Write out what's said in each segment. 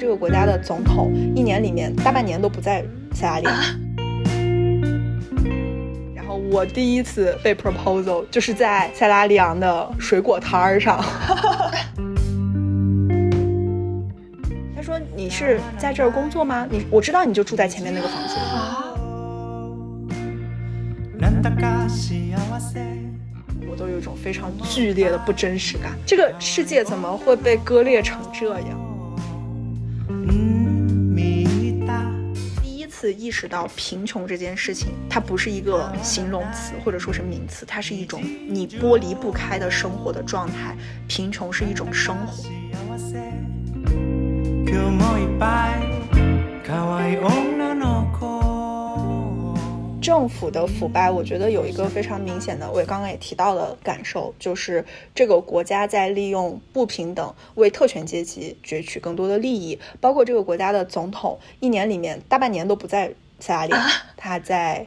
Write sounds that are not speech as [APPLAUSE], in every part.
这个国家的总统一年里面大半年都不在塞拉利昂。[LAUGHS] 然后我第一次被 proposal 就是在塞拉利昂的水果摊儿上。[LAUGHS] 他说：“你是在这儿工作吗？你我知道你就住在前面那个房间。”我都有一种非常剧烈的不真实感。这个世界怎么会被割裂成这样？次意识到贫穷这件事情，它不是一个形容词或者说是名词，它是一种你剥离不开的生活的状态。贫穷是一种生活。政府的腐败，我觉得有一个非常明显的，我刚刚也提到的感受，就是这个国家在利用不平等为特权阶级攫取更多的利益。包括这个国家的总统，一年里面大半年都不在塞拉利昂，他在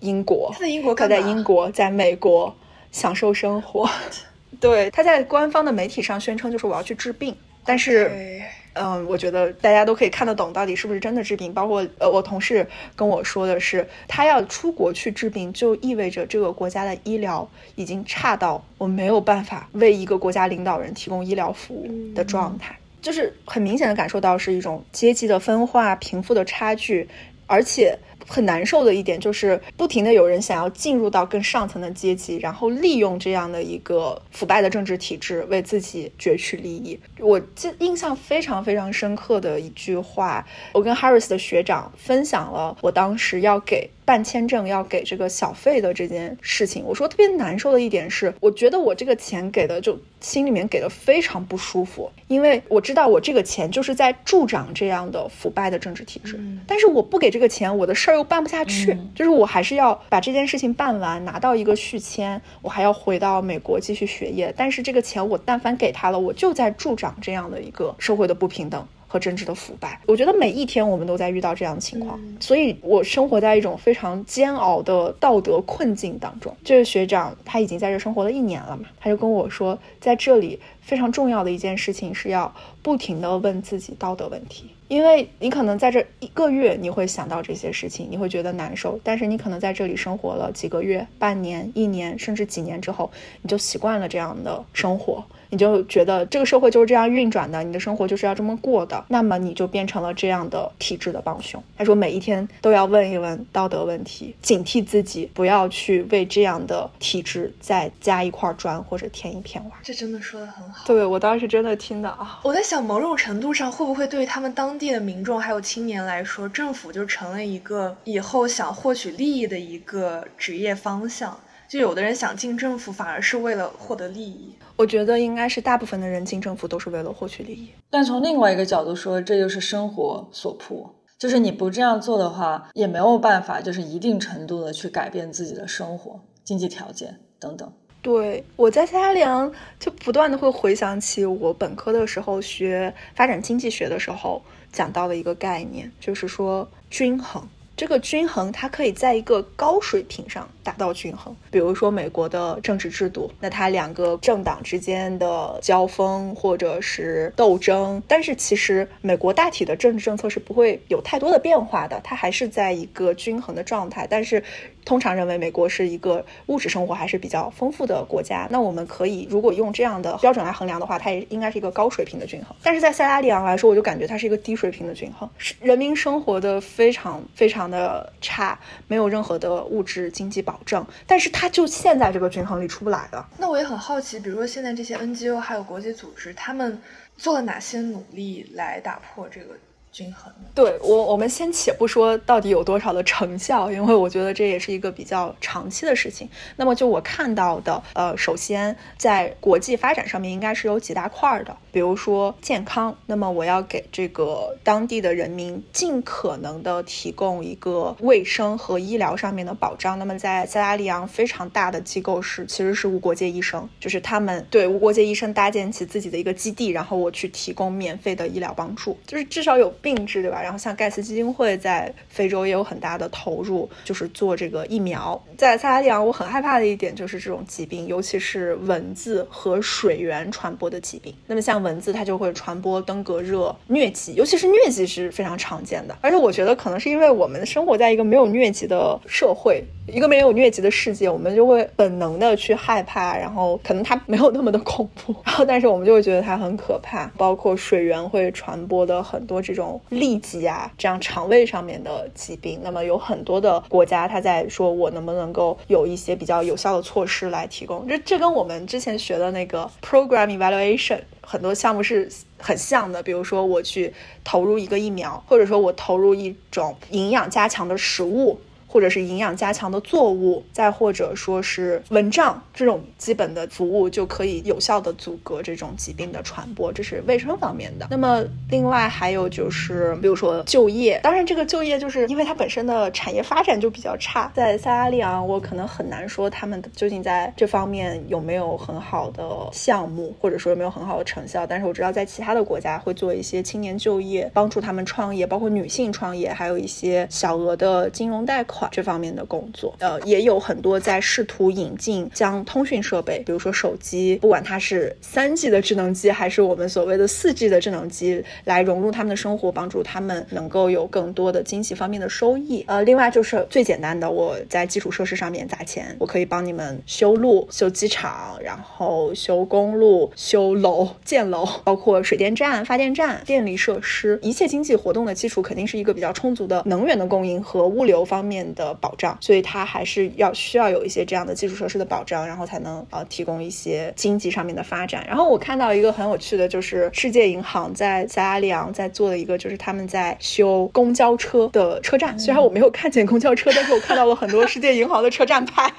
英国，他在英国，他在英国，在美国享受生活。[LAUGHS] 对，他在官方的媒体上宣称，就是我要去治病，但是。嗯，我觉得大家都可以看得懂，到底是不是真的治病。包括呃，我同事跟我说的是，他要出国去治病，就意味着这个国家的医疗已经差到我没有办法为一个国家领导人提供医疗服务的状态，就是很明显的感受到是一种阶级的分化、贫富的差距，而且。很难受的一点就是，不停的有人想要进入到更上层的阶级，然后利用这样的一个腐败的政治体制为自己攫取利益。我记印象非常非常深刻的一句话，我跟 Harris 的学长分享了我当时要给。办签证要给这个小费的这件事情，我说特别难受的一点是，我觉得我这个钱给的就心里面给的非常不舒服，因为我知道我这个钱就是在助长这样的腐败的政治体制，但是我不给这个钱，我的事儿又办不下去，就是我还是要把这件事情办完，拿到一个续签，我还要回到美国继续学业，但是这个钱我但凡给他了，我就在助长这样的一个社会的不平等。和政治的腐败，我觉得每一天我们都在遇到这样的情况，所以我生活在一种非常煎熬的道德困境当中。这位学长他已经在这生活了一年了嘛，他就跟我说，在这里非常重要的一件事情是要不停的问自己道德问题，因为你可能在这一个月你会想到这些事情，你会觉得难受，但是你可能在这里生活了几个月、半年、一年，甚至几年之后，你就习惯了这样的生活。你就觉得这个社会就是这样运转的，你的生活就是要这么过的，那么你就变成了这样的体制的帮凶。他说每一天都要问一问道德问题，警惕自己不要去为这样的体制再加一块砖或者添一片瓦。这真的说的很好。对我当时真的听的啊，我在想某种程度上会不会对于他们当地的民众还有青年来说，政府就成了一个以后想获取利益的一个职业方向。就有的人想进政府，反而是为了获得利益。我觉得应该是大部分的人进政府都是为了获取利益。但从另外一个角度说，这就是生活所迫，就是你不这样做的话，也没有办法，就是一定程度的去改变自己的生活、经济条件等等。对，我在塞拉利昂就不断的会回想起我本科的时候学发展经济学的时候讲到的一个概念，就是说均衡。这个均衡，它可以在一个高水平上达到均衡。比如说美国的政治制度，那它两个政党之间的交锋或者是斗争，但是其实美国大体的政治政策是不会有太多的变化的，它还是在一个均衡的状态。但是通常认为美国是一个物质生活还是比较丰富的国家，那我们可以如果用这样的标准来衡量的话，它也应该是一个高水平的均衡。但是在塞拉利昂来说，我就感觉它是一个低水平的均衡，是人民生活的非常非常。的差，没有任何的物质经济保证，但是他就现在这个均衡里出不来了。那我也很好奇，比如说现在这些 NGO 还有国际组织，他们做了哪些努力来打破这个？均衡。对我，我们先且不说到底有多少的成效，因为我觉得这也是一个比较长期的事情。那么就我看到的，呃，首先在国际发展上面应该是有几大块的，比如说健康。那么我要给这个当地的人民尽可能的提供一个卫生和医疗上面的保障。那么在塞拉利昂非常大的机构是其实是无国界医生，就是他们对无国界医生搭建起自己的一个基地，然后我去提供免费的医疗帮助，就是至少有。病治，对吧？然后像盖茨基金会在非洲也有很大的投入，就是做这个疫苗。在塞拉利昂，我很害怕的一点就是这种疾病，尤其是蚊子和水源传播的疾病。那么像蚊子，它就会传播登革热、疟疾，尤其是疟疾是非常常见的。而且我觉得可能是因为我们生活在一个没有疟疾的社会，一个没有疟疾的世界，我们就会本能的去害怕，然后可能它没有那么的恐怖，[LAUGHS] 然后但是我们就会觉得它很可怕。包括水源会传播的很多这种痢疾啊，这样肠胃上面的疾病。那么有很多的国家，他在说我能不能够有一些比较有效的措施来提供。这这跟我们之前学的那个 program evaluation 很多项目是很像的。比如说我去投入一个疫苗，或者说我投入一种营养加强的食物。或者是营养加强的作物，再或者说是蚊帐这种基本的服务，就可以有效的阻隔这种疾病的传播。这是卫生方面的。那么另外还有就是，比如说就业，当然这个就业就是因为它本身的产业发展就比较差。在塞拉利昂，我可能很难说他们究竟在这方面有没有很好的项目，或者说有没有很好的成效。但是我知道在其他的国家会做一些青年就业，帮助他们创业，包括女性创业，还有一些小额的金融贷款。这方面的工作，呃，也有很多在试图引进将通讯设备，比如说手机，不管它是三 G 的智能机，还是我们所谓的四 G 的智能机，来融入他们的生活，帮助他们能够有更多的经济方面的收益。呃，另外就是最简单的，我在基础设施上面砸钱，我可以帮你们修路、修机场，然后修公路、修楼、建楼，包括水电站、发电站、电力设施，一切经济活动的基础肯定是一个比较充足的能源的供应和物流方面的。保障，所以它还是要需要有一些这样的基础设施的保障，然后才能呃提供一些经济上面的发展。然后我看到一个很有趣的，就是世界银行在塞拉里昂在做的一个，就是他们在修公交车的车站。虽然我没有看见公交车，但是我看到了很多世界银行的车站牌。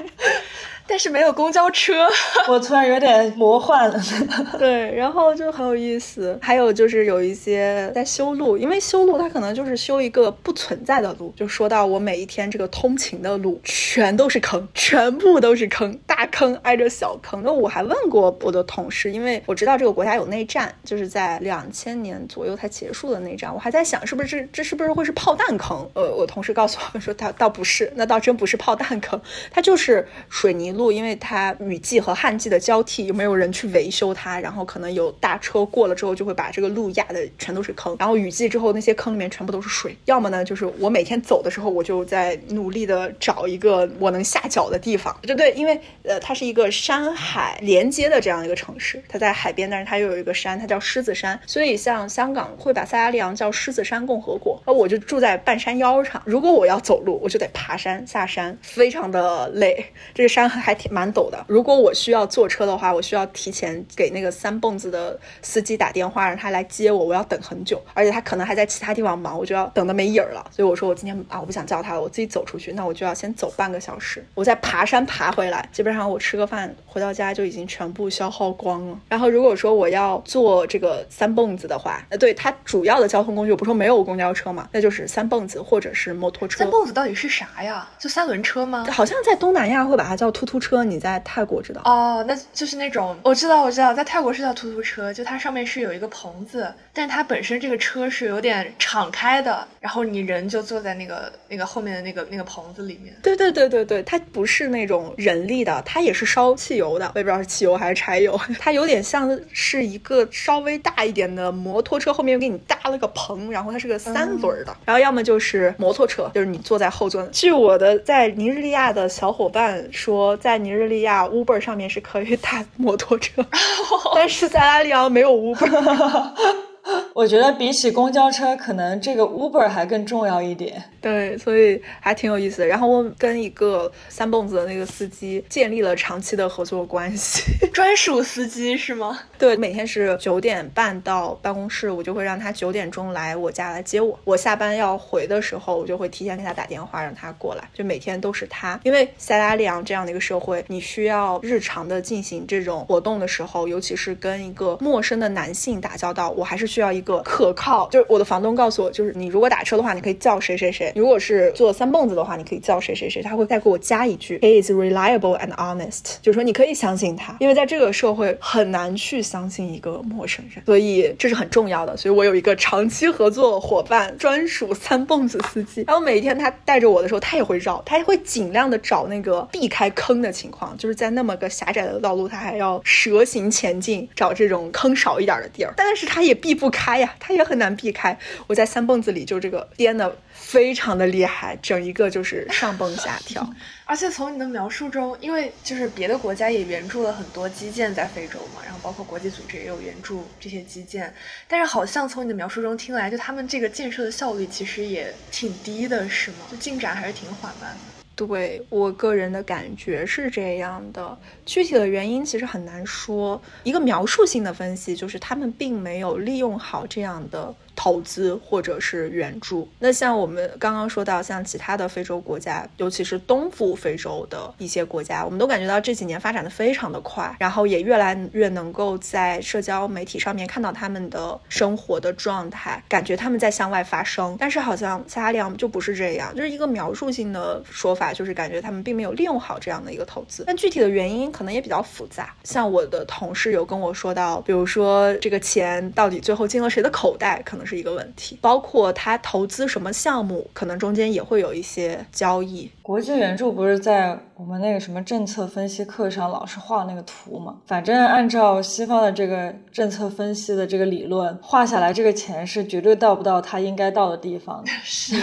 但是没有公交车，[LAUGHS] 我突然有点魔幻了。[LAUGHS] 对，然后就很有意思。还有就是有一些在修路，因为修路它可能就是修一个不存在的路。就说到我每一天这个通勤的路，全都是坑，全部都是坑，大坑挨着小坑。那我还问过我的同事，因为我知道这个国家有内战，就是在两千年左右才结束的内战。我还在想，是不是这这是不是会是炮弹坑？呃，我同事告诉我说，他倒不是，那倒真不是炮弹坑，它就是水泥。路，因为它雨季和旱季的交替，有没有人去维修它？然后可能有大车过了之后，就会把这个路压的全都是坑。然后雨季之后，那些坑里面全部都是水。要么呢，就是我每天走的时候，我就在努力的找一个我能下脚的地方。对对，因为呃，它是一个山海连接的这样一个城市，它在海边，但是它又有一个山，它叫狮子山。所以像香港会把塞拉利昂叫狮子山共和国。而我就住在半山腰上，如果我要走路，我就得爬山下山，非常的累。这个山海还挺蛮陡的。如果我需要坐车的话，我需要提前给那个三蹦子的司机打电话，让他来接我。我要等很久，而且他可能还在其他地方忙，我就要等的没影儿了。所以我说我今天啊，我不想叫他了，我自己走出去。那我就要先走半个小时，我再爬山爬回来。基本上我吃个饭回到家就已经全部消耗光了。然后如果说我要坐这个三蹦子的话，呃，对它主要的交通工具，我不说没有公交车嘛，那就是三蹦子或者是摩托车。三蹦子到底是啥呀？就三轮车吗？好像在东南亚会把它叫突突车。你在泰国知道哦？那就是那种我知道，我知道，在泰国是叫突突车，就它上面是有一个棚子，但是它本身这个车是有点敞开的，然后你人就坐在那个那个后面的那个那个棚子里面。对对对对对，它不是那种人力的，它也是烧汽油的，我也不知道是汽油还是柴油。[LAUGHS] 它有点像是一个稍微大一点的摩托车，后面给你搭了个棚，然后它是个三轮的。然后要么就是摩托车，就是你坐在后座。据我的在尼日利亚的小伙伴说，在尼日利亚 Uber 上面是可以打摩托车，[LAUGHS] 但是在拉利昂没有 Uber。[LAUGHS] 我觉得比起公交车，可能这个 Uber 还更重要一点。对，所以还挺有意思的。然后我跟一个三蹦子的那个司机建立了长期的合作关系，[LAUGHS] 专属司机是吗？对，每天是九点半到办公室，我就会让他九点钟来我家来接我。我下班要回的时候，我就会提前给他打电话，让他过来。就每天都是他，因为塞拉利昂这样的一个社会，你需要日常的进行这种活动的时候，尤其是跟一个陌生的男性打交道，我还是需要一。个可靠，就是我的房东告诉我，就是你如果打车的话，你可以叫谁谁谁；如果是坐三蹦子的话，你可以叫谁谁谁。他会再给我加一句，He is reliable and honest，就是说你可以相信他，因为在这个社会很难去相信一个陌生人，所以这是很重要的。所以我有一个长期合作伙伴，专属三蹦子司机。然后每一天他带着我的时候，他也会绕，他也会尽量的找那个避开坑的情况，就是在那么个狭窄的道路，他还要蛇行前进，找这种坑少一点的地儿。但是他也避不开呀，他也很难避开。我在三蹦子里就这个颠的非常的厉害，整一个就是上蹦下跳。[LAUGHS] 而且从你的描述中，因为就是别的国家也援助了很多基建在非洲嘛，然后包括国际组织也有援助这些基建，但是好像从你的描述中听来，就他们这个建设的效率其实也挺低的，是吗？就进展还是挺缓慢的。对我个人的感觉是这样的，具体的原因其实很难说。一个描述性的分析就是他们并没有利用好这样的。投资或者是援助，那像我们刚刚说到，像其他的非洲国家，尤其是东部非洲的一些国家，我们都感觉到这几年发展的非常的快，然后也越来越能够在社交媒体上面看到他们的生活的状态，感觉他们在向外发声。但是好像撒哈利亚就不是这样，就是一个描述性的说法，就是感觉他们并没有利用好这样的一个投资。但具体的原因可能也比较复杂，像我的同事有跟我说到，比如说这个钱到底最后进了谁的口袋，可能。是一个问题，包括他投资什么项目，可能中间也会有一些交易。国际援助不是在我们那个什么政策分析课上老是画那个图吗？反正按照西方的这个政策分析的这个理论，画下来这个钱是绝对到不到他应该到的地方的。[LAUGHS] [LAUGHS] 是，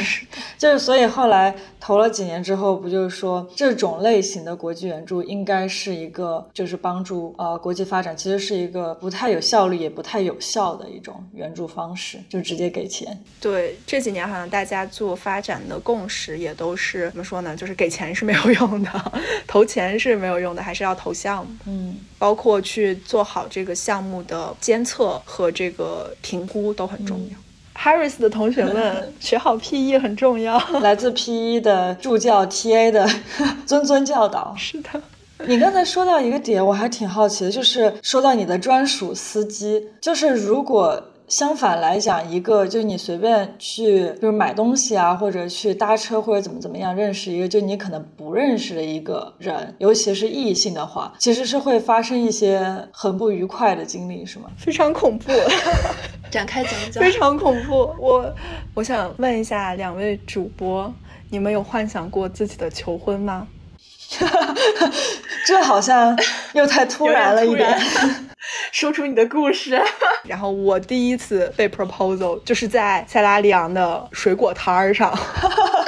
就是所以后来投了几年之后，不就是说这种类型的国际援助应该是一个就是帮助呃国际发展，其实是一个不太有效率也不太有效的一种援助方式。就直接给钱。对，这几年好像大家做发展的共识也都是怎么说呢？就是给钱是没有用的，投钱是没有用的，还是要投项目。嗯，包括去做好这个项目的监测和这个评估都很重要。Harris 的同学们 [LAUGHS] 学好 PE 很重要。[LAUGHS] 来自 PE 的助教 TA 的 [LAUGHS] 谆谆教导。是的。你刚才说到一个点，我还挺好奇的，就是说到你的专属司机，就是如果。相反来讲，一个就是你随便去，就是买东西啊，或者去搭车，或者怎么怎么样，认识一个就你可能不认识的一个人，尤其是异性的话，其实是会发生一些很不愉快的经历，是吗？非常恐怖，展开讲讲。[LAUGHS] 非常恐怖，我我想问一下两位主播，你们有幻想过自己的求婚吗？[LAUGHS] 这好像又太突然了一点。说出你的故事。[LAUGHS] 然后我第一次被 proposal 就是在塞拉利昂的水果摊儿上。[LAUGHS]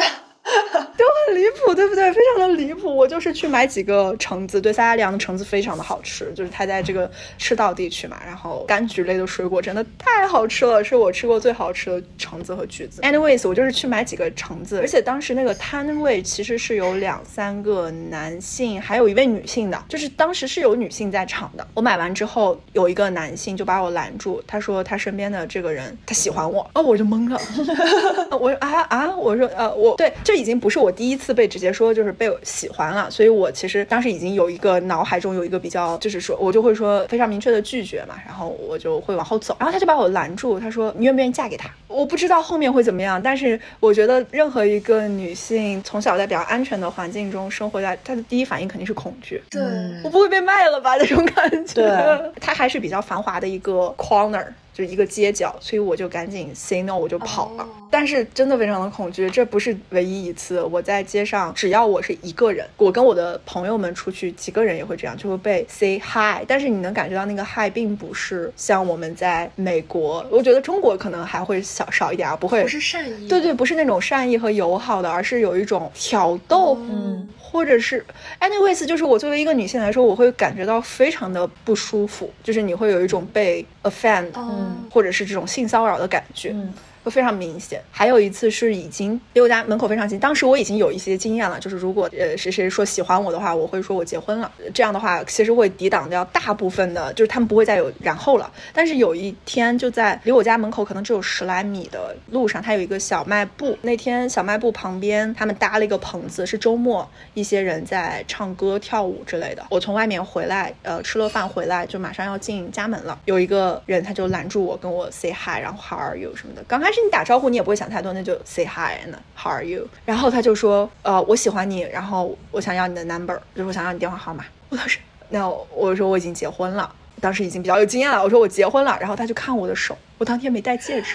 都很离谱，对不对？非常的离谱。我就是去买几个橙子，对，塞拉利昂的橙子非常的好吃，就是它在这个赤道地区嘛。然后柑橘类的水果真的太好吃了，是我吃过最好吃的橙子和橘子。Anyways，我就是去买几个橙子，而且当时那个摊位其实是有两三个男性，还有一位女性的，就是当时是有女性在场的。我买完之后，有一个男性就把我拦住，他说他身边的这个人他喜欢我，哦，我就懵了。[LAUGHS] 我说啊啊，我说呃，我对这。已经不是我第一次被直接说就是被喜欢了，所以我其实当时已经有一个脑海中有一个比较，就是说我就会说非常明确的拒绝嘛，然后我就会往后走，然后他就把我拦住，他说你愿不愿意嫁给他？我不知道后面会怎么样，但是我觉得任何一个女性从小在比较安全的环境中生活在，她的第一反应肯定是恐惧，对我不会被卖了吧那种感觉，对，它还是比较繁华的一个 corner。就是一个街角，所以我就赶紧 say no，我就跑了。但是真的非常的恐惧，这不是唯一一次。我在街上，只要我是一个人，我跟我的朋友们出去，几个人也会这样，就会被 say hi。但是你能感觉到那个 hi 并不是像我们在美国，我觉得中国可能还会少少一点啊，不会不是善意，对对，不是那种善意和友好的，而是有一种挑逗，嗯。或者是，anyways，就是我作为一个女性来说，我会感觉到非常的不舒服，就是你会有一种被 offend，嗯，或者是这种性骚扰的感觉。嗯，会非常明显。还有一次是已经离我家门口非常近，当时我已经有一些经验了，就是如果呃谁谁说喜欢我的话，我会说我结婚了，这样的话其实会抵挡掉大部分的，就是他们不会再有然后了。但是有一天就在离我家门口可能只有十来米的路上，它有一个小卖部，那天小卖部旁边他们搭了一个棚子，是周末，一些人在唱歌跳舞之类的。我从外面回来，呃，吃了饭回来就马上要进家门了，有一个人他就拦住我，跟我 say hi，然后 how are you 什么的。刚开始你打招呼你也不会想太多，那就 say hi and how are you。然后他就说，呃，我喜欢你，然后我想要你的 number，就是我想要你电话号码。我当时，那我说我已经结婚了，当时已经比较有经验了。我说我结婚了，然后他就看我的手，我当天没戴戒指。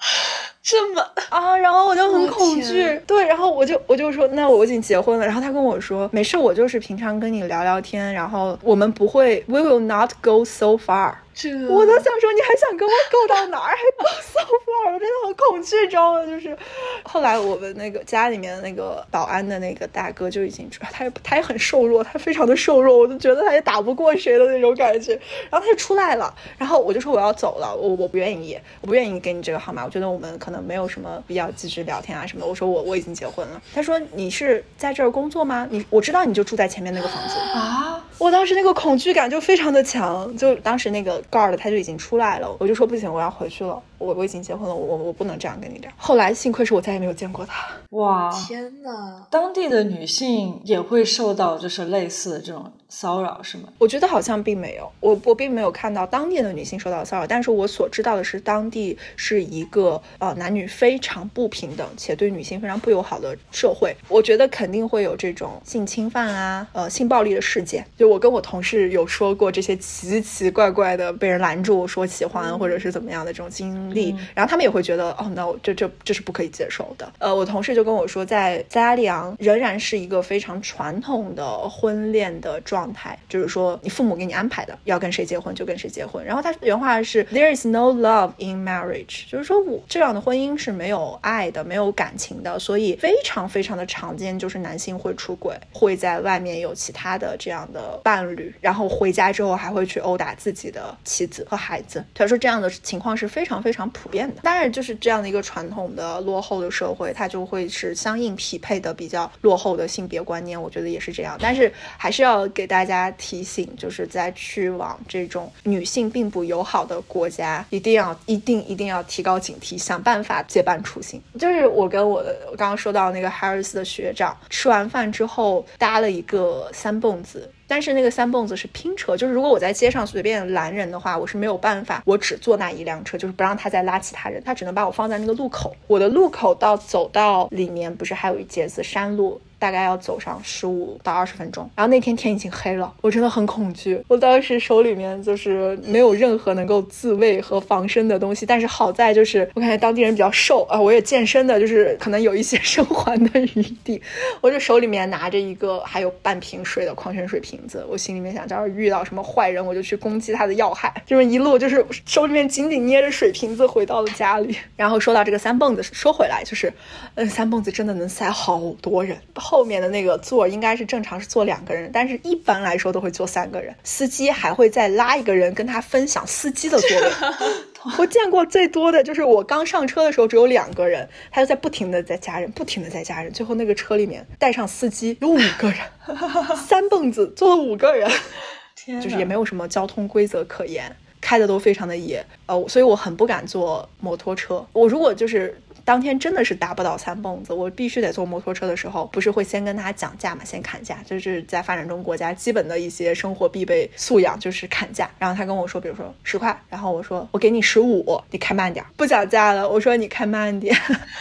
[SIGHS] 这么啊，然后我就很恐惧，对，然后我就我就说，那我已经结婚了，然后他跟我说，没事，我就是平常跟你聊聊天，然后我们不会，we will not go so far。这我都想说，你还想跟我够到哪儿？还够 so far？我真的很恐惧，知道吗？就是后来我们那个家里面的那个保安的那个大哥就已经，他也他也很瘦弱，他非常的瘦弱，我就觉得他也打不过谁的那种感觉。然后他就出来了，然后我就说我要走了，我我不愿意，我不愿意给你这个号码，我觉得我们可能没有什么必要继续聊天啊什么的。我说我我已经结婚了。他说你是在这儿工作吗？你我知道你就住在前面那个房子啊。我当时那个恐惧感就非常的强，就当时那个盖的他就已经出来了，我就说不行，我要回去了，我我已经结婚了，我我不能这样跟你聊。后来幸亏是我再也没有见过他。哇，天呐，当地的女性也会受到就是类似的这种骚扰是吗？我觉得好像并没有，我我并没有看到当地的女性受到骚扰，但是我所知道的是，当地是一个呃男女非常不平等且对女性非常不友好的社会。我觉得肯定会有这种性侵犯啊，呃性暴力的事件。就我跟我同事有说过这些奇奇怪怪的被人拦住说喜欢或者是怎么样的这种经历，然后他们也会觉得哦，no，这这这是不可以接受的。呃，我同事就跟我说，在加利昂仍然是一个非常传统的婚恋的状态，就是说你父母给你安排的，要跟谁结婚就跟谁结婚。然后他原话是 There is no love in marriage，就是说我这样的婚姻是没有爱的，没有感情的，所以非常非常的常见，就是男性会出轨，会在外面有其他的这样的伴侣，然后回家之后还会去殴打自己的妻子和孩子。他说这样的情况是非常非非常普遍的。当然，就是这样的一个传统的落后的社会，它就会是相应匹配的比较落后的性别观念。我觉得也是这样，但是还是要给大家提醒，就是在去往这种女性并不友好的国家，一定要一定一定要提高警惕，想办法结伴出行。就是我跟我的我刚刚说到那个 Harris 的学长，吃完饭之后搭了一个三蹦子。但是那个三蹦子是拼车，就是如果我在街上随便拦人的话，我是没有办法，我只坐那一辆车，就是不让他再拉其他人，他只能把我放在那个路口。我的路口到走到里面，不是还有一节子山路？大概要走上十五到二十分钟，然后那天天已经黑了，我真的很恐惧。我当时手里面就是没有任何能够自卫和防身的东西，但是好在就是我感觉当地人比较瘦啊，我也健身的，就是可能有一些 [LAUGHS] 生还的余地。我就手里面拿着一个还有半瓶水的矿泉水瓶子，我心里面想，要是遇到什么坏人，我就去攻击他的要害。就是一路就是手里面紧紧捏着水瓶子回到了家里。然后说到这个三蹦子，说回来就是，嗯，三蹦子真的能塞好多人。后面的那个座应该是正常是坐两个人，但是一般来说都会坐三个人。司机还会再拉一个人跟他分享司机的座位。[LAUGHS] 我见过最多的就是我刚上车的时候只有两个人，他就在不停的在加人，不停的在加人，最后那个车里面带上司机有五个人，[LAUGHS] 三蹦子坐了五个人，就是也没有什么交通规则可言，开的都非常的野。呃，所以我很不敢坐摩托车。我如果就是。当天真的是达不到三蹦子，我必须得坐摩托车的时候，不是会先跟他讲价嘛，先砍价，就是在发展中国家基本的一些生活必备素养就是砍价。然后他跟我说，比如说十块，然后我说我给你十五，你开慢点，不讲价了，我说你开慢点，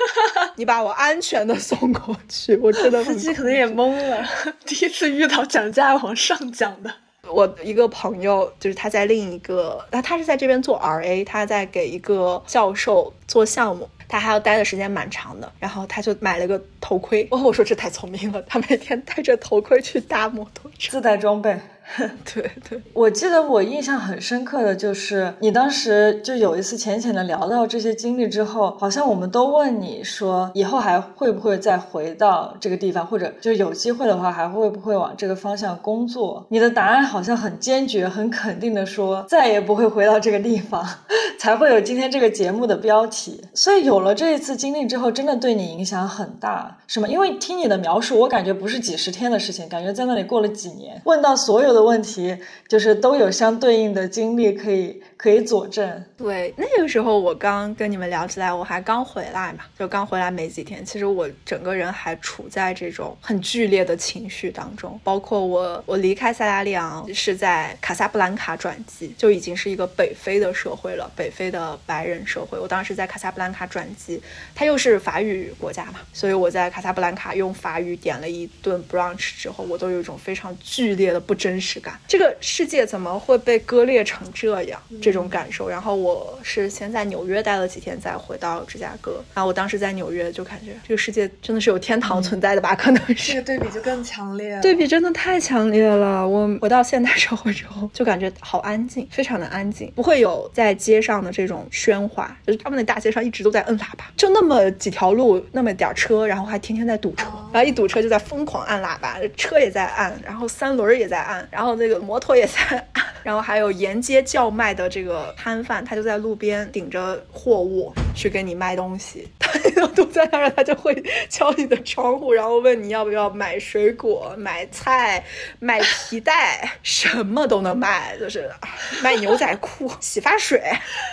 [LAUGHS] 你把我安全的送过去。我真的司机可能也懵了，第一次遇到讲价往上讲的。[LAUGHS] 我一个朋友就是他在另一个，那他是在这边做 RA，他在给一个教授做项目。他还要待的时间蛮长的，然后他就买了个头盔。哦，我说这太聪明了，他每天戴着头盔去搭摩托车，自带装备。[LAUGHS] 对对，我记得我印象很深刻的就是你当时就有一次浅浅的聊到这些经历之后，好像我们都问你说以后还会不会再回到这个地方，或者就有机会的话还会不会往这个方向工作？你的答案好像很坚决、很肯定的说再也不会回到这个地方，[LAUGHS] 才会有今天这个节目的标题。所以有了这一次经历之后，真的对你影响很大，是吗？因为听你的描述，我感觉不是几十天的事情，感觉在那里过了几年。问到所有的问题，就是都有相对应的经历可以。可以佐证。对，那个时候我刚跟你们聊起来，我还刚回来嘛，就刚回来没几天。其实我整个人还处在这种很剧烈的情绪当中，包括我，我离开塞拉利昂是在卡萨布兰卡转机，就已经是一个北非的社会了，北非的白人社会。我当时在卡萨布兰卡转机，它又是法语国家嘛，所以我在卡萨布兰卡用法语点了一顿 brunch 之后，我都有一种非常剧烈的不真实感。这个世界怎么会被割裂成这样？这这种感受，然后我是先在纽约待了几天，再回到芝加哥。然后我当时在纽约就感觉这个世界真的是有天堂存在的吧？可能是这个对比就更强烈，对比真的太强烈了。我回到现代社会之后，就感觉好安静，非常的安静，不会有在街上的这种喧哗，就是他们的大街上一直都在摁喇叭，就那么几条路，那么点车，然后还天天在堵车，然后一堵车就在疯狂按喇叭，车也在按，然后三轮也在按，然后那个摩托也在按，然后还有沿街叫卖的。这个摊贩他就在路边顶着货物去给你卖东西，他堵在那儿，他就会敲你的窗户，然后问你要不要买水果、买菜、买皮带，什么都能卖，就是 [LAUGHS] 卖牛仔裤、[LAUGHS] 洗发水。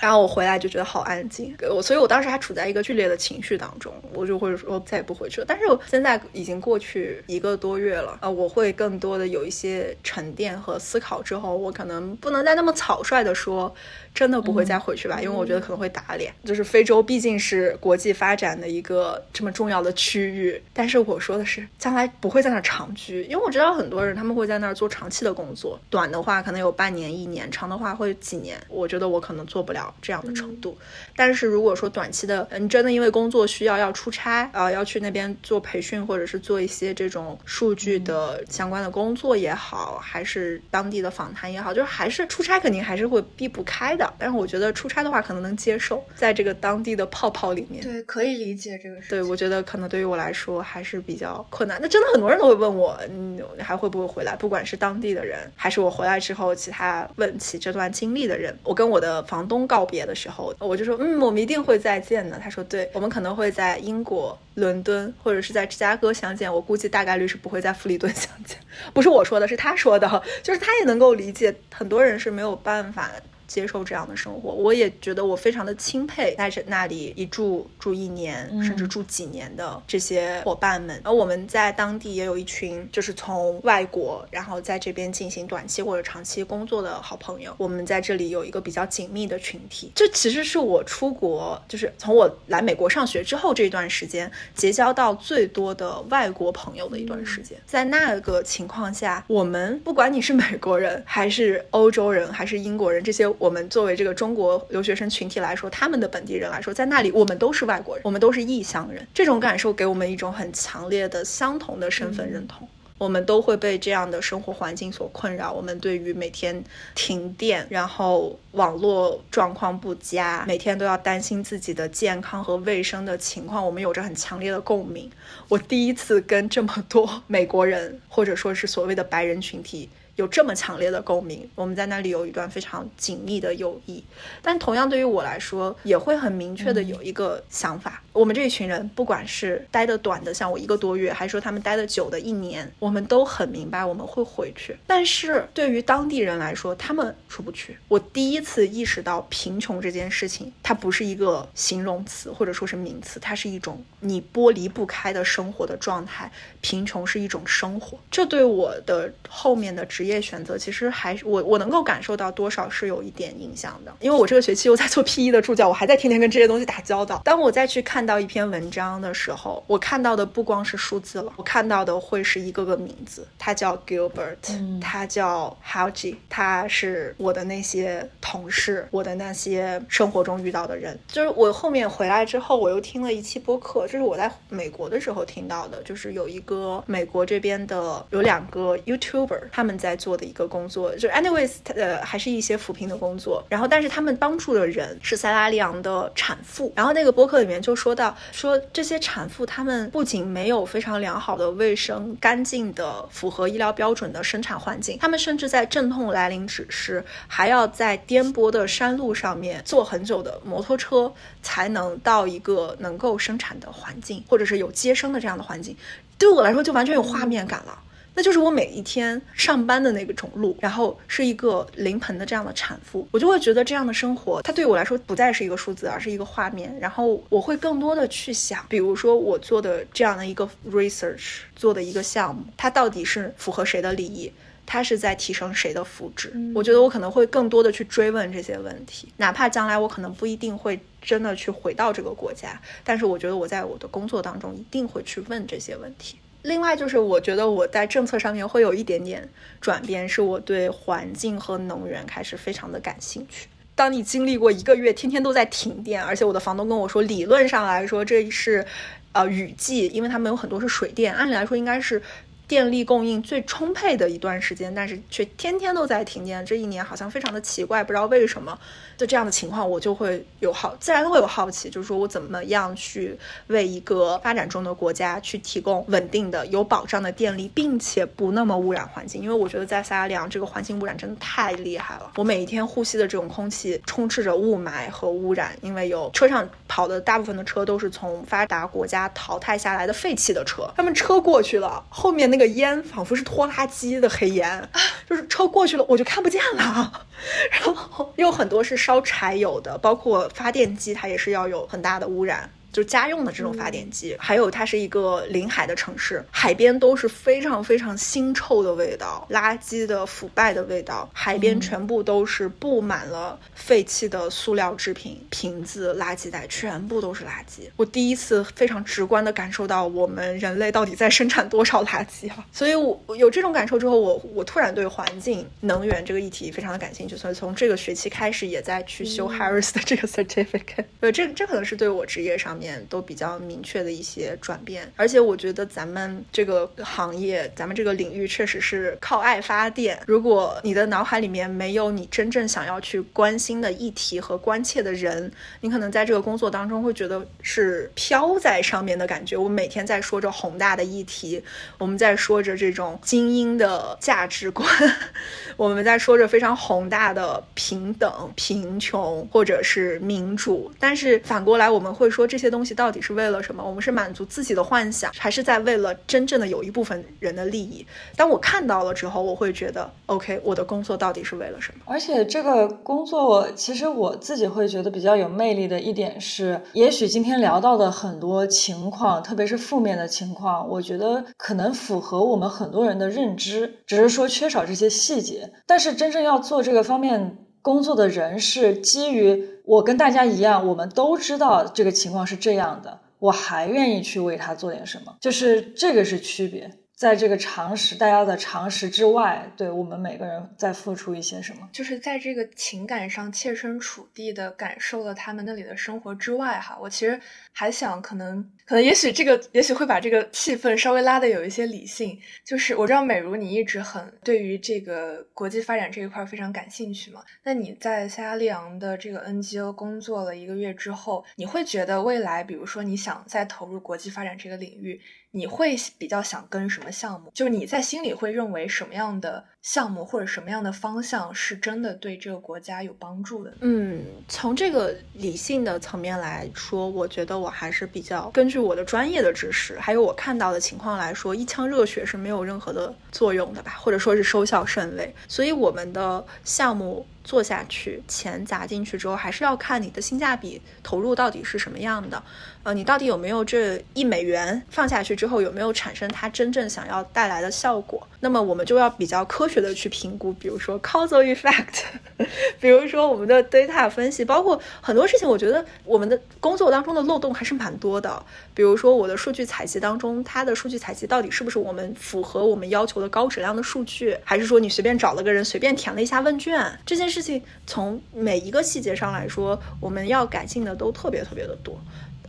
然后我回来就觉得好安静，我所以我当时还处在一个剧烈的情绪当中，我就会说再也不回去了。但是我现在已经过去一个多月了，呃，我会更多的有一些沉淀和思考之后，我可能不能再那么草率的说。真的不会再回去吧？因为我觉得可能会打脸。就是非洲毕竟是国际发展的一个这么重要的区域，但是我说的是将来不会在那儿长居，因为我知道很多人他们会在那儿做长期的工作，短的话可能有半年、一年，长的话会几年。我觉得我可能做不了这样的程度。但是如果说短期的，你真的因为工作需要要出差啊，要去那边做培训，或者是做一些这种数据的相关的工作也好，还是当地的访谈也好，就是还是出差肯定还是会避不开的。但是我觉得出差的话可能能接受，在这个当地的泡泡里面，对，可以理解这个事。对，我觉得可能对于我来说还是比较困难。那真的很多人都会问我，嗯，还会不会回来？不管是当地的人，还是我回来之后其他问起这段经历的人。我跟我的房东告别的时候，我就说，嗯，我们一定会再见的。他说，对，我们可能会在英国伦敦或者是在芝加哥相见。我估计大概率是不会在弗里顿 [LAUGHS] 相见。不是我说的，是他说的，就是他也能够理解，很多人是没有办法。接受这样的生活，我也觉得我非常的钦佩在这那里一住住一年，甚至住几年的这些伙伴们。而我们在当地也有一群，就是从外国然后在这边进行短期或者长期工作的好朋友。我们在这里有一个比较紧密的群体。这其实是我出国，就是从我来美国上学之后这一段时间结交到最多的外国朋友的一段时间。在那个情况下，我们不管你是美国人还是欧洲人还是英国人，这些。我们作为这个中国留学生群体来说，他们的本地人来说，在那里我们都是外国人，我们都是异乡人。这种感受给我们一种很强烈的相同的身份认同。我们都会被这样的生活环境所困扰。我们对于每天停电，然后网络状况不佳，每天都要担心自己的健康和卫生的情况，我们有着很强烈的共鸣。我第一次跟这么多美国人，或者说是所谓的白人群体。有这么强烈的共鸣，我们在那里有一段非常紧密的友谊。但同样对于我来说，也会很明确的有一个想法：我们这一群人，不管是待的短的，像我一个多月，还是说他们待的久的一年，我们都很明白我们会回去。但是对于当地人来说，他们出不去。我第一次意识到贫穷这件事情，它不是一个形容词或者说是名词，它是一种你剥离不开的生活的状态。贫穷是一种生活，这对我的后面的职业。选择其实还是我我能够感受到多少是有一点影响的，因为我这个学期又在做 PE 的助教，我还在天天跟这些东西打交道。当我再去看到一篇文章的时候，我看到的不光是数字了，我看到的会是一个个名字。他叫 Gilbert，他叫 Howji，他是我的那些同事，我的那些生活中遇到的人。就是我后面回来之后，我又听了一期播客，这是我在美国的时候听到的，就是有一个美国这边的有两个 YouTuber，他们在。做的一个工作，就 anyways，呃，还是一些扶贫的工作。然后，但是他们帮助的人是塞拉利昂的产妇。然后那个播客里面就说到说这些产妇她们不仅没有非常良好的卫生、干净的、符合医疗标准的生产环境，她们甚至在阵痛来临之时，还要在颠簸的山路上面坐很久的摩托车，才能到一个能够生产的环境，或者是有接生的这样的环境。对我来说，就完全有画面感了。那就是我每一天上班的那个种路，然后是一个临盆的这样的产妇，我就会觉得这样的生活，它对我来说不再是一个数字，而是一个画面。然后我会更多的去想，比如说我做的这样的一个 research 做的一个项目，它到底是符合谁的利益？它是在提升谁的福祉？我觉得我可能会更多的去追问这些问题，哪怕将来我可能不一定会真的去回到这个国家，但是我觉得我在我的工作当中一定会去问这些问题。另外就是，我觉得我在政策上面会有一点点转变，是我对环境和能源开始非常的感兴趣。当你经历过一个月天天都在停电，而且我的房东跟我说，理论上来说这是，呃，雨季，因为他们有很多是水电，按理来说应该是。电力供应最充沛的一段时间，但是却天天都在停电，这一年好像非常的奇怪，不知道为什么。就这样的情况，我就会有好，自然会有好奇，就是说我怎么样去为一个发展中的国家去提供稳定的、有保障的电力，并且不那么污染环境。因为我觉得在萨拉利昂这个环境污染真的太厉害了，我每一天呼吸的这种空气充斥着雾霾和污染，因为有车上跑的大部分的车都是从发达国家淘汰下来的废弃的车，他们车过去了，后面那个烟仿佛是拖拉机的黑烟，就是车过去了我就看不见了，然后有很多是。烧柴油的，包括发电机，它也是要有很大的污染。就家用的这种发电机，还有它是一个临海的城市，海边都是非常非常腥臭的味道，垃圾的腐败的味道，海边全部都是布满了废弃的塑料制品、瓶子、垃圾袋，全部都是垃圾。我第一次非常直观的感受到我们人类到底在生产多少垃圾啊！所以我有这种感受之后，我我突然对环境、能源这个议题非常的感兴趣，所以从这个学期开始也在去修 Harris 的这个 certificate。[LAUGHS] 呃，这这可能是对我职业上。面都比较明确的一些转变，而且我觉得咱们这个行业，咱们这个领域确实是靠爱发电。如果你的脑海里面没有你真正想要去关心的议题和关切的人，你可能在这个工作当中会觉得是飘在上面的感觉。我每天在说着宏大的议题，我们在说着这种精英的价值观，[LAUGHS] 我们在说着非常宏大的平等、贫穷或者是民主，但是反过来我们会说这些。些东西到底是为了什么？我们是满足自己的幻想，还是在为了真正的有一部分人的利益？当我看到了之后，我会觉得，OK，我的工作到底是为了什么？而且这个工作，其实我自己会觉得比较有魅力的一点是，也许今天聊到的很多情况，特别是负面的情况，我觉得可能符合我们很多人的认知，只是说缺少这些细节。但是真正要做这个方面工作的人，是基于。我跟大家一样，我们都知道这个情况是这样的，我还愿意去为他做点什么，就是这个是区别。在这个常识，大家的常识之外，对我们每个人在付出一些什么？就是在这个情感上切身处地的感受了他们那里的生活之外，哈，我其实还想，可能，可能，也许这个，也许会把这个气氛稍微拉的有一些理性。就是我知道美如你一直很对于这个国际发展这一块非常感兴趣嘛，那你在塞拉利昂的这个 NGO 工作了一个月之后，你会觉得未来，比如说你想再投入国际发展这个领域？你会比较想跟什么项目？就是你在心里会认为什么样的项目或者什么样的方向是真的对这个国家有帮助的？嗯，从这个理性的层面来说，我觉得我还是比较根据我的专业的知识，还有我看到的情况来说，一腔热血是没有任何的作用的吧，或者说是收效甚微。所以我们的项目。做下去，钱砸进去之后，还是要看你的性价比投入到底是什么样的。呃，你到底有没有这一美元放下去之后，有没有产生它真正想要带来的效果？那么我们就要比较科学的去评估，比如说 causal effect，[LAUGHS] 比如说我们的 data 分析，包括很多事情，我觉得我们的工作当中的漏洞还是蛮多的。比如说我的数据采集当中，它的数据采集到底是不是我们符合我们要求的高质量的数据，还是说你随便找了个人随便填了一下问卷这件事？情从每一个细节上来说，我们要改进的都特别特别的多。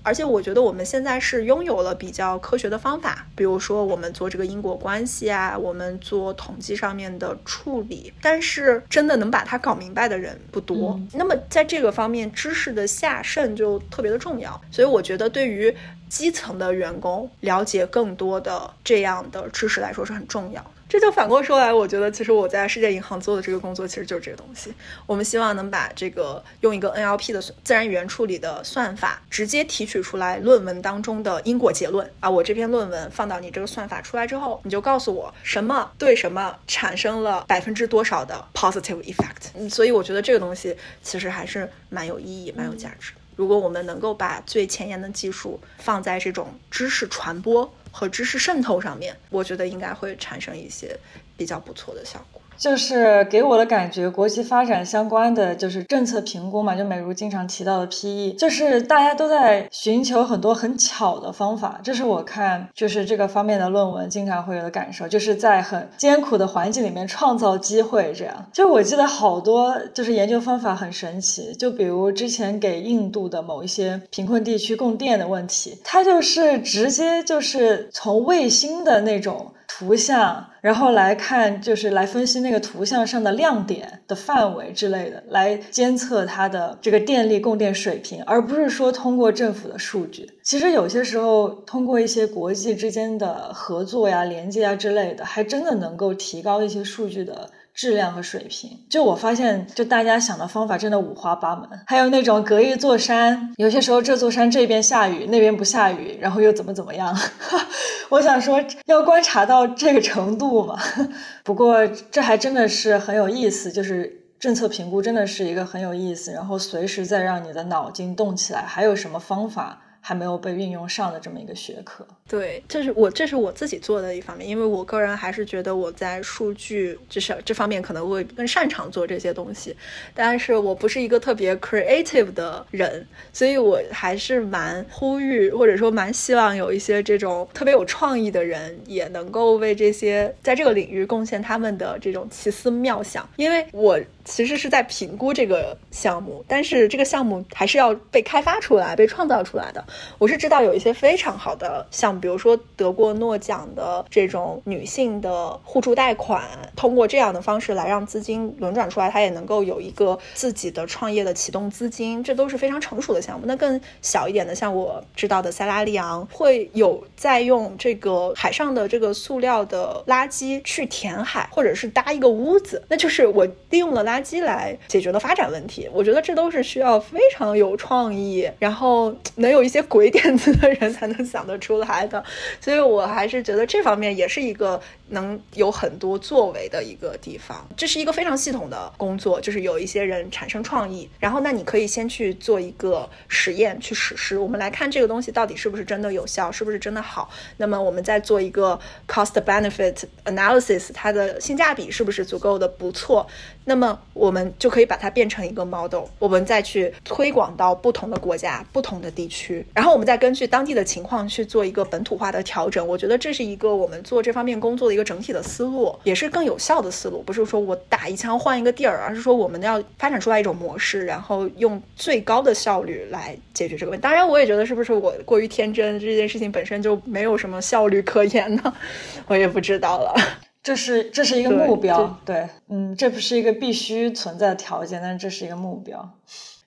而且我觉得我们现在是拥有了比较科学的方法，比如说我们做这个因果关系啊，我们做统计上面的处理，但是真的能把它搞明白的人不多。那么在这个方面，知识的下渗就特别的重要。所以我觉得对于基层的员工了解更多的这样的知识来说是很重要的。这就反过说来，我觉得其实我在世界银行做的这个工作其实就是这个东西。我们希望能把这个用一个 NLP 的自然语言处理的算法直接提取出来论文当中的因果结论啊。我这篇论文放到你这个算法出来之后，你就告诉我什么对什么产生了百分之多少的 positive effect。嗯，所以我觉得这个东西其实还是蛮有意义、蛮有价值。如果我们能够把最前沿的技术放在这种知识传播和知识渗透上面，我觉得应该会产生一些比较不错的效果。就是给我的感觉，国际发展相关的就是政策评估嘛，就美如经常提到的 PE，就是大家都在寻求很多很巧的方法。这是我看就是这个方面的论文经常会有的感受，就是在很艰苦的环境里面创造机会。这样，就我记得好多就是研究方法很神奇，就比如之前给印度的某一些贫困地区供电的问题，它就是直接就是从卫星的那种。图像，然后来看，就是来分析那个图像上的亮点的范围之类的，来监测它的这个电力供电水平，而不是说通过政府的数据。其实有些时候，通过一些国际之间的合作呀、连接啊之类的，还真的能够提高一些数据的。质量和水平，就我发现，就大家想的方法真的五花八门。还有那种隔一座山，有些时候这座山这边下雨，那边不下雨，然后又怎么怎么样？[LAUGHS] 我想说，要观察到这个程度嘛。[LAUGHS] 不过这还真的是很有意思，就是政策评估真的是一个很有意思，然后随时在让你的脑筋动起来，还有什么方法？还没有被运用上的这么一个学科，对，这是我这是我自己做的一方面，因为我个人还是觉得我在数据就是这方面可能会更擅长做这些东西，但是我不是一个特别 creative 的人，所以我还是蛮呼吁或者说蛮希望有一些这种特别有创意的人也能够为这些在这个领域贡献他们的这种奇思妙想，因为我。其实是在评估这个项目，但是这个项目还是要被开发出来、被创造出来的。我是知道有一些非常好的项目，比如说得过诺奖的这种女性的互助贷款，通过这样的方式来让资金轮转出来，它也能够有一个自己的创业的启动资金，这都是非常成熟的项目。那更小一点的，像我知道的塞拉利昂，会有在用这个海上的这个塑料的垃圾去填海，或者是搭一个屋子，那就是我利用了垃。机来解决的发展问题，我觉得这都是需要非常有创意，然后能有一些鬼点子的人才能想得出来的。所以我还是觉得这方面也是一个能有很多作为的一个地方。这是一个非常系统的工作，就是有一些人产生创意，然后那你可以先去做一个实验，去实施。我们来看这个东西到底是不是真的有效，是不是真的好。那么我们再做一个 cost benefit analysis，它的性价比是不是足够的不错？那么我们就可以把它变成一个 model，我们再去推广到不同的国家、不同的地区，然后我们再根据当地的情况去做一个本土化的调整。我觉得这是一个我们做这方面工作的一个整体的思路，也是更有效的思路。不是说我打一枪换一个地儿，而是说我们要发展出来一种模式，然后用最高的效率来解决这个问题。当然，我也觉得是不是我过于天真，这件事情本身就没有什么效率可言呢？[LAUGHS] 我也不知道了。这是这是一个目标，对，嗯，这不是一个必须存在的条件，但是这是一个目标。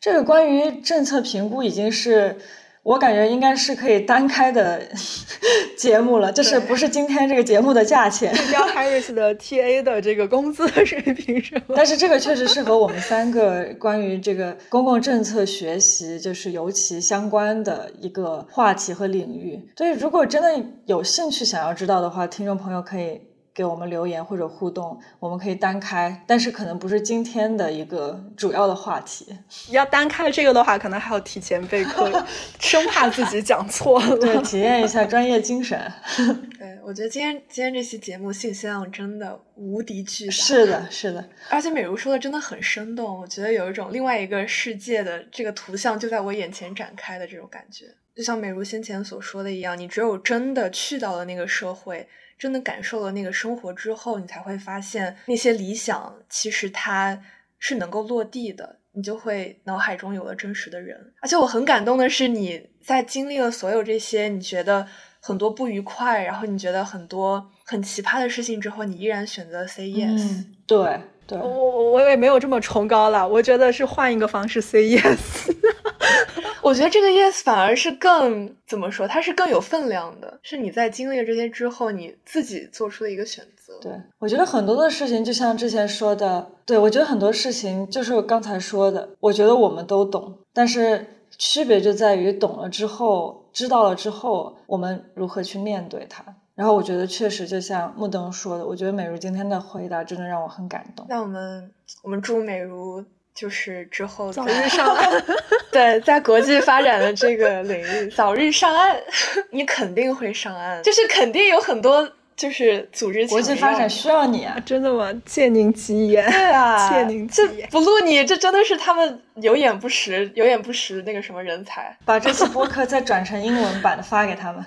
这个关于政策评估已经是我感觉应该是可以单开的 [LAUGHS] 节目了，就是不是今天这个节目的价钱，是标 Harris 的 TA 的这个工资水平是吗？但是这个确实是和我们三个关于这个公共政策学习就是尤其相关的一个话题和领域。所以如果真的有兴趣想要知道的话，听众朋友可以。给我们留言或者互动，我们可以单开，但是可能不是今天的一个主要的话题。[LAUGHS] 要单开这个的话，可能还要提前备课，生怕自己讲错了。对，体验一下专业精神。[LAUGHS] 对，我觉得今天今天这期节目信息量真的无敌巨大。是的，是的。而且美如说的真的很生动，我觉得有一种另外一个世界的这个图像就在我眼前展开的这种感觉。就像美如先前所说的一样，你只有真的去到了那个社会。真的感受了那个生活之后，你才会发现那些理想其实它是能够落地的。你就会脑海中有了真实的人。而且我很感动的是，你在经历了所有这些，你觉得很多不愉快，然后你觉得很多很奇葩的事情之后，你依然选择 say yes。对对，我我我也没有这么崇高了，我觉得是换一个方式 say yes。[LAUGHS] 我觉得这个 yes 反而是更怎么说？它是更有分量的，是你在经历了这些之后，你自己做出的一个选择。对，我觉得很多的事情，就像之前说的，对我觉得很多事情就是我刚才说的，我觉得我们都懂，但是区别就在于懂了之后，知道了之后，我们如何去面对它。然后我觉得确实就像木灯说的，我觉得美如今天的回答真的让我很感动。那我们我们祝美如。就是之后早日上岸，[LAUGHS] 对，在国际发展的 [LAUGHS] 这个领域早日上岸，[LAUGHS] 你肯定会上岸，就是肯定有很多就是组织国际发展需要你啊，真的吗？借您吉言，对啊，借您吉言，不录你，这真的是他们有眼不识，有眼不识那个什么人才，把这期播客再转成英文版的发给他们，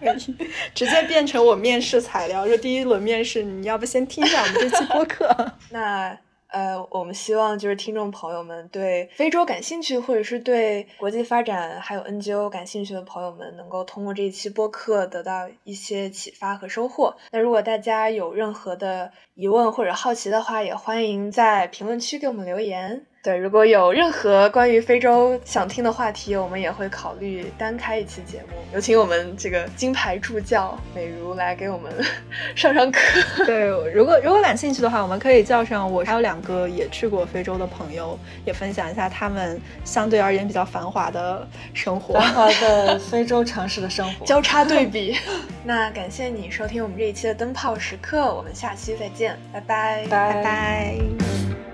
可以直接变成我面试材料，说第一轮面试，你要不先听一下我们这期播客？那。呃，我们希望就是听众朋友们对非洲感兴趣，或者是对国际发展还有 NGO 感兴趣的朋友们，能够通过这一期播客得到一些启发和收获。那如果大家有任何的疑问或者好奇的话，也欢迎在评论区给我们留言。对，如果有任何关于非洲想听的话题，我们也会考虑单开一期节目。有请我们这个金牌助教美如来给我们 [LAUGHS] 上上课。对，如果如果感兴趣的话，我们可以叫上我，还有两个也去过非洲的朋友，也分享一下他们相对而言比较繁华的生活，繁华的 [LAUGHS] 非洲城市的生活，交叉对比。[LAUGHS] 那感谢你收听我们这一期的灯泡时刻，我们下期再见，拜拜，拜拜。